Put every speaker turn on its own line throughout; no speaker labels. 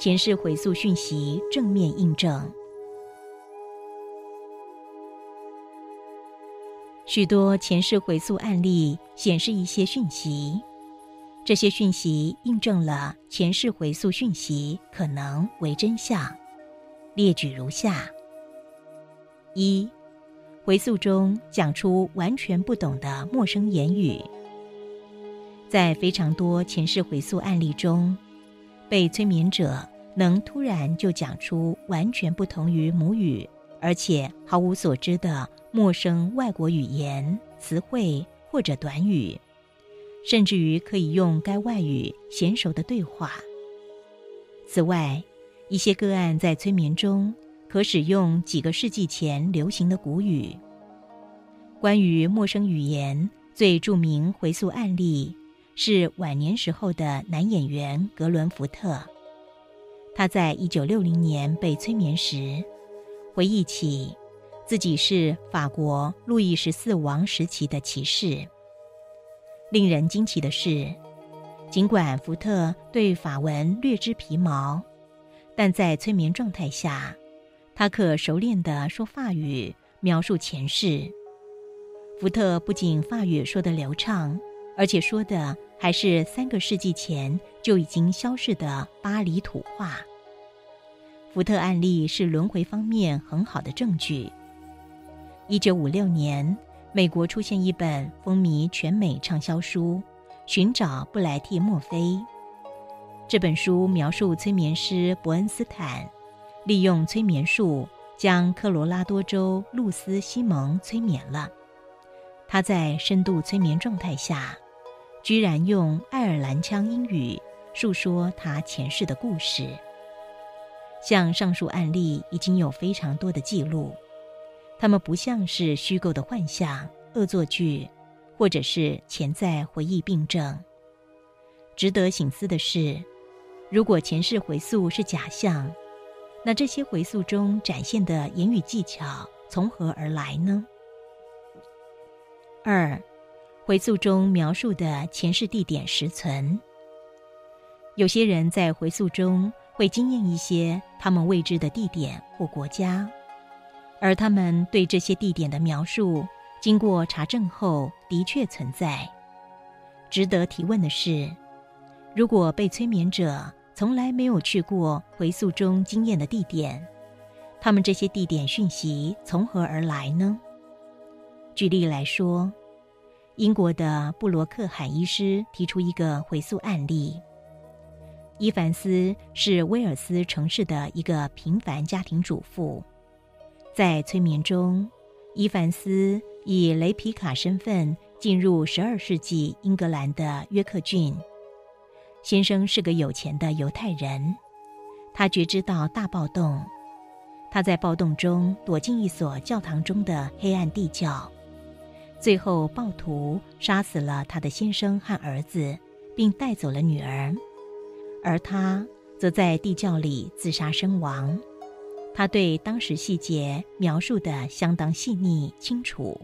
前世回溯讯息正面印证。许多前世回溯案例显示一些讯息，这些讯息印证了前世回溯讯息可能为真相。列举如下：一、回溯中讲出完全不懂的陌生言语。在非常多前世回溯案例中，被催眠者能突然就讲出完全不同于母语，而且毫无所知的陌生外国语言、词汇或者短语，甚至于可以用该外语娴熟的对话。此外，一些个案在催眠中可使用几个世纪前流行的古语。关于陌生语言最著名回溯案例是晚年时候的男演员格伦·福特。他在一九六零年被催眠时，回忆起自己是法国路易十四王时期的骑士。令人惊奇的是，尽管福特对法文略知皮毛。但在催眠状态下，他可熟练地说法语，描述前世。福特不仅法语说得流畅，而且说的还是三个世纪前就已经消逝的巴黎土话。福特案例是轮回方面很好的证据。一九五六年，美国出现一本风靡全美畅销书《寻找布莱蒂·墨菲》。这本书描述催眠师伯恩斯坦利用催眠术将科罗拉多州露丝·西蒙催眠了。他在深度催眠状态下，居然用爱尔兰腔英语述说他前世的故事。像上述案例已经有非常多的记录，他们不像是虚构的幻象、恶作剧，或者是潜在回忆病症。值得醒思的是。如果前世回溯是假象，那这些回溯中展现的言语技巧从何而来呢？二，回溯中描述的前世地点实存。有些人在回溯中会经验一些他们未知的地点或国家，而他们对这些地点的描述，经过查证后的确存在。值得提问的是，如果被催眠者从来没有去过回溯中经验的地点，他们这些地点讯息从何而来呢？举例来说，英国的布罗克海医师提出一个回溯案例：伊凡斯是威尔斯城市的一个平凡家庭主妇，在催眠中，伊凡斯以雷皮卡身份进入十二世纪英格兰的约克郡。先生是个有钱的犹太人，他觉知到大暴动，他在暴动中躲进一所教堂中的黑暗地窖，最后暴徒杀死了他的先生和儿子，并带走了女儿，而他则在地窖里自杀身亡。他对当时细节描述的相当细腻清楚。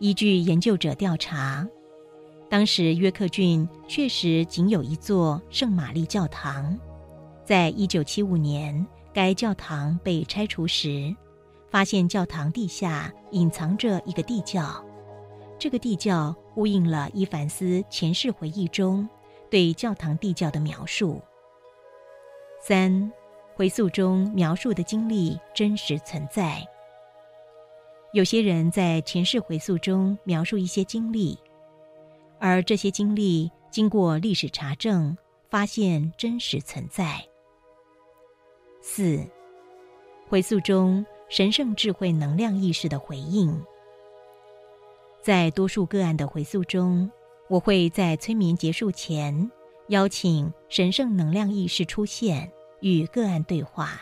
依据研究者调查。当时约克郡确实仅有一座圣玛丽教堂，在一九七五年该教堂被拆除时，发现教堂地下隐藏着一个地窖，这个地窖呼应了伊凡斯前世回忆中对教堂地窖的描述。三，回溯中描述的经历真实存在。有些人在前世回溯中描述一些经历。而这些经历经过历史查证，发现真实存在。四，回溯中神圣智慧能量意识的回应。在多数个案的回溯中，我会在催眠结束前邀请神圣能量意识出现，与个案对话。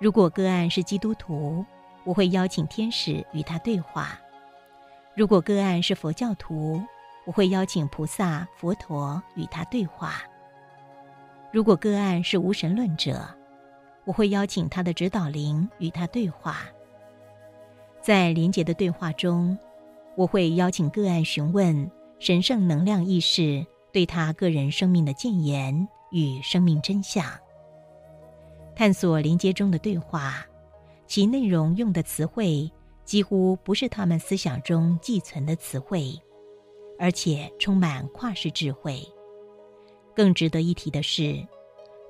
如果个案是基督徒，我会邀请天使与他对话；如果个案是佛教徒，我会邀请菩萨、佛陀与他对话。如果个案是无神论者，我会邀请他的指导灵与他对话。在连结的对话中，我会邀请个案询问神圣能量意识对他个人生命的谏言与生命真相。探索连接中的对话，其内容用的词汇几乎不是他们思想中寄存的词汇，而且充满跨世智慧。更值得一提的是，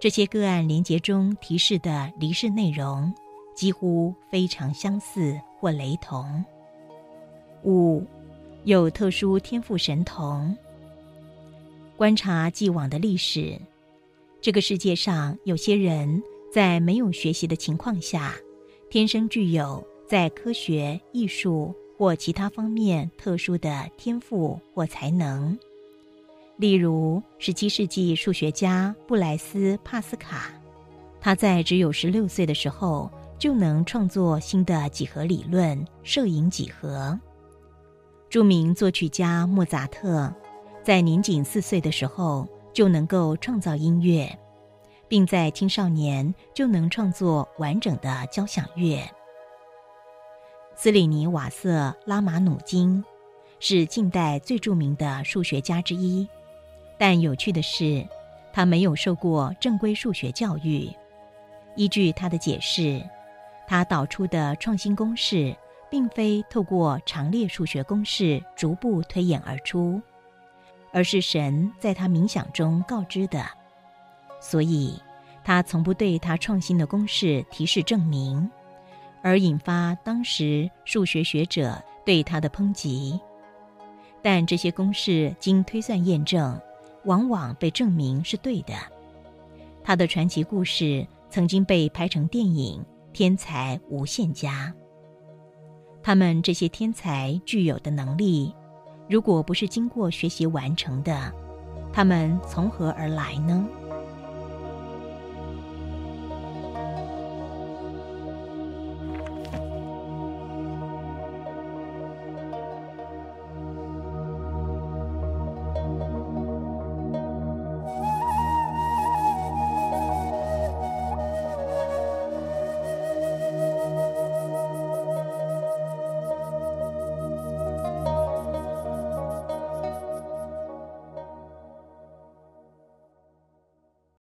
这些个案连接中提示的离世内容几乎非常相似或雷同。五，有特殊天赋神童。观察既往的历史，这个世界上有些人。在没有学习的情况下，天生具有在科学、艺术或其他方面特殊的天赋或才能。例如，十七世纪数学家布莱斯·帕斯卡，他在只有十六岁的时候就能创作新的几何理论——摄影几何。著名作曲家莫扎特，在年仅四岁的时候就能够创造音乐。并在青少年就能创作完整的交响乐。斯里尼瓦瑟拉马努金是近代最著名的数学家之一，但有趣的是，他没有受过正规数学教育。依据他的解释，他导出的创新公式并非透过长列数学公式逐步推演而出，而是神在他冥想中告知的。所以，他从不对他创新的公式提示证明，而引发当时数学学者对他的抨击。但这些公式经推算验证，往往被证明是对的。他的传奇故事曾经被拍成电影《天才无限家》。他们这些天才具有的能力，如果不是经过学习完成的，他们从何而来呢？